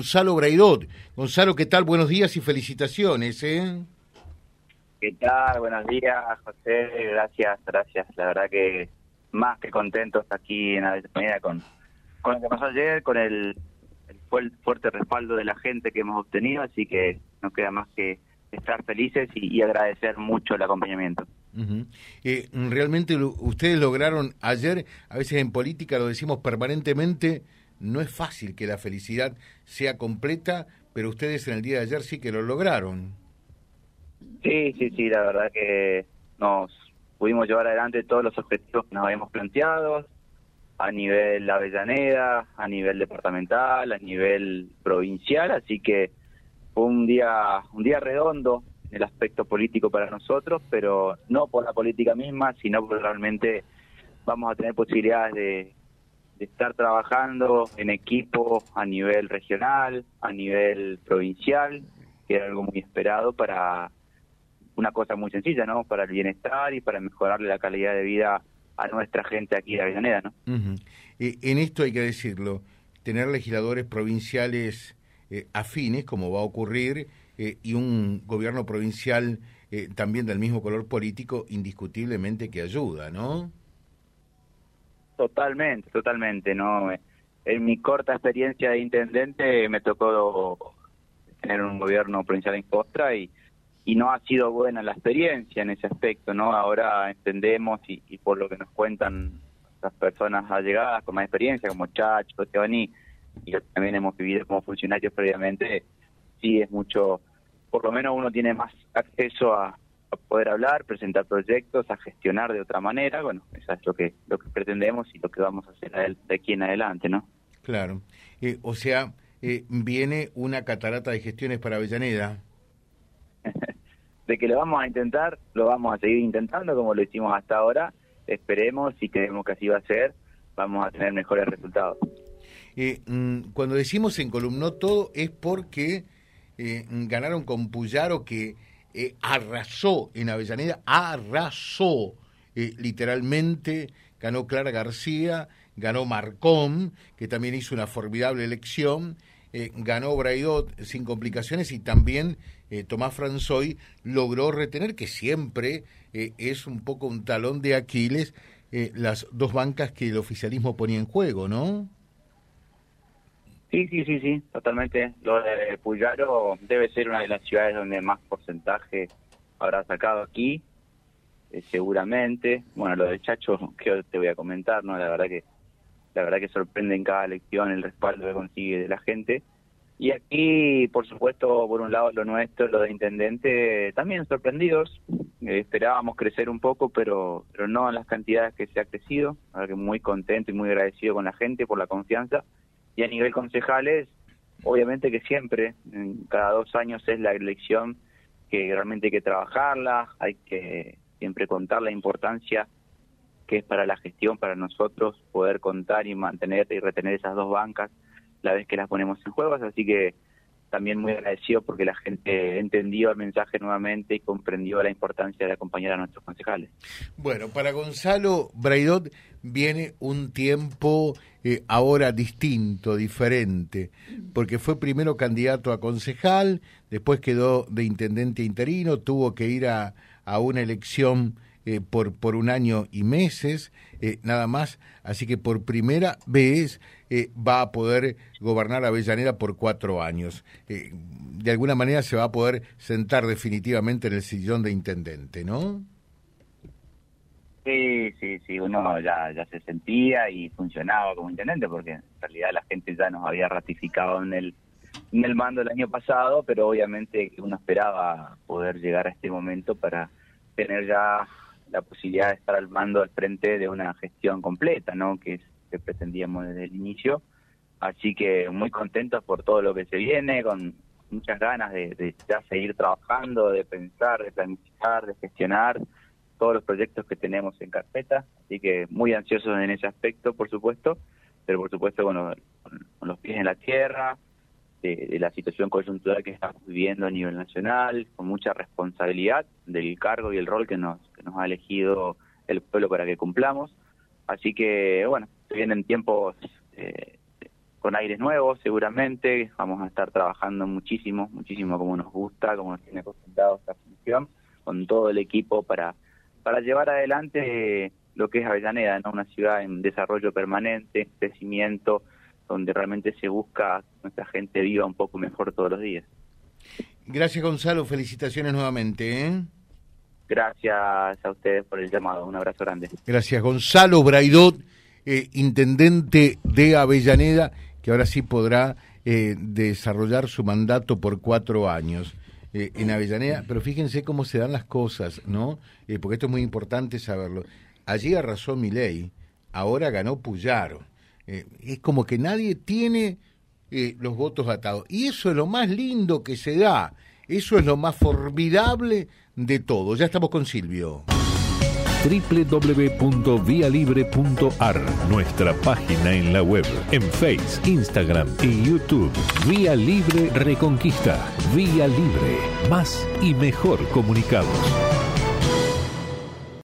Gonzalo Braidot. Gonzalo, ¿qué tal? Buenos días y felicitaciones. ¿eh? ¿Qué tal? Buenos días, José. Gracias, gracias. La verdad que más que contentos aquí en Avellaneda con, con lo que pasó ayer, con el, fuerte respaldo de la gente que hemos obtenido, así que no queda más que estar felices y, agradecer mucho el acompañamiento. Eh, realmente ustedes lograron ayer, a veces en política lo decimos permanentemente, no es fácil que la felicidad sea completa, pero ustedes en el día de ayer sí que lo lograron. Sí, sí, sí, la verdad que nos pudimos llevar adelante todos los objetivos que nos habíamos planteado a nivel Avellaneda, a nivel departamental, a nivel provincial, así que fue un día un día redondo en el aspecto político para nosotros, pero no por la política misma, sino porque realmente vamos a tener posibilidades de, estar trabajando en equipo a nivel regional, a nivel provincial, que era algo muy esperado para una cosa muy sencilla, ¿no? Para el bienestar y para mejorarle la calidad de vida a nuestra gente aquí de Avellaneda, ¿no? en esto hay que decirlo, tener legisladores provinciales eh, afines, como va a ocurrir, eh, y un gobierno provincial eh, también del mismo color político, indiscutiblemente que ayuda, ¿no? Totalmente, totalmente, ¿no? En mi corta experiencia de intendente me tocó tener un gobierno provincial en Costra y, y no ha sido buena la experiencia en ese aspecto, ¿no? Ahora entendemos y, por lo que nos cuentan las personas allegadas con más experiencia, como Chacho, Tebani, y también hemos vivido como funcionarios previamente, sí es mucho, por lo menos uno tiene más acceso a, a poder hablar, presentar proyectos, a gestionar de otra manera, bueno, eso es lo que, lo que pretendemos y lo que vamos a hacer de aquí en adelante, ¿no? Claro. Eh, o sea, eh, viene una catarata de gestiones para Avellaneda. de que lo vamos a intentar, lo vamos a seguir intentando como lo hicimos hasta ahora. Esperemos y creemos que así va a ser, vamos a tener mejores resultados. Eh, mm, cuando decimos en Columno todo es porque ganaron con Puyaro que eh, arrasó en Avellaneda, arrasó eh, literalmente, ganó Clara García, ganó Marcón, que también hizo una formidable elección, eh, ganó Braidot sin complicaciones y también Tomás Franzoy logró retener, que siempre es un poco un talón de Aquiles, las dos bancas que el oficialismo ponía en juego, ¿no? Sí, sí, sí, sí, totalmente. Lo de Puyaro debe ser una de las ciudades donde más porcentaje habrá sacado aquí, eh, seguramente. Bueno, lo de Chacho, que te voy a comentar, ¿no? La verdad que la verdad que sorprende en cada elección el respaldo que consigue de la gente. Y aquí, por supuesto, por un lado lo nuestro, lo de intendente, también sorprendidos. Eh, esperábamos crecer un poco, pero, pero no en las cantidades que se ha crecido. La verdad que muy contento y muy agradecido con la gente por la confianza y a nivel concejales, obviamente que siempre, cada dos años es la elección que realmente hay que trabajarla, hay que siempre contar la importancia que es para la gestión, para nosotros poder contar y mantener y retener esas dos bancas la vez que las ponemos en juego, así que también muy agradecido porque la gente entendió el mensaje nuevamente y comprendió la importancia de acompañar a nuestros concejales. Bueno, para Gonzalo Braidot viene un tiempo eh, ahora distinto, diferente, porque fue primero candidato a concejal, después quedó de intendente interino, tuvo que ir a, a una elección eh, por, por un año y meses, eh, nada más. Así que por primera vez eh, va a poder gobernar Avellaneda por cuatro años. de alguna manera se va a poder sentar definitivamente en el sillón de intendente, ¿no? Sí, sí, sí, uno ya, ya se sentía y funcionaba como intendente porque en realidad la gente ya nos había ratificado en el, en el mando el año pasado, pero obviamente uno esperaba poder llegar a este momento para tener ya la posibilidad de estar al mando al frente de una gestión completa, ¿no? Que es que pretendíamos desde el inicio. Así que muy contentos por todo lo que se viene, con muchas ganas de, ya seguir trabajando, de pensar, de planificar, de gestionar todos los proyectos que tenemos en carpeta. Así que muy ansiosos en ese aspecto, por supuesto, pero por supuesto con los pies en la tierra, de, la situación coyuntural que estamos viviendo a nivel nacional, con mucha responsabilidad del cargo y el rol que nos, que nos ha elegido el pueblo para que cumplamos. Así que, bueno, vienen tiempos eh, con aires nuevos seguramente, vamos a estar trabajando muchísimo, muchísimo como nos gusta, como nos tiene acostumbrado esta función, con todo el equipo para, para llevar adelante lo que es Avellaneda, ¿no? una ciudad en desarrollo permanente, crecimiento, donde realmente se busca que nuestra gente viva un poco mejor todos los días. Gracias Gonzalo, felicitaciones nuevamente. ¿eh? Gracias a ustedes por el llamado, un abrazo grande. Gracias Gonzalo Braidot, eh, intendente de Avellaneda, que ahora sí podrá eh, desarrollar su mandato por cuatro años. en Avellaneda, pero fíjense cómo se dan las cosas, ¿no? porque esto es muy importante saberlo. Allí arrasó ley, ahora ganó Puyaro. Es como que nadie tiene eh, los votos atados. Y eso es lo más lindo que se da, eso es lo más formidable de todo. Ya estamos con Silvio www.vialibre.ar, nuestra página en la web, en Face, Instagram y YouTube. Vía Libre Reconquista. Vía Libre. Más y mejor comunicados.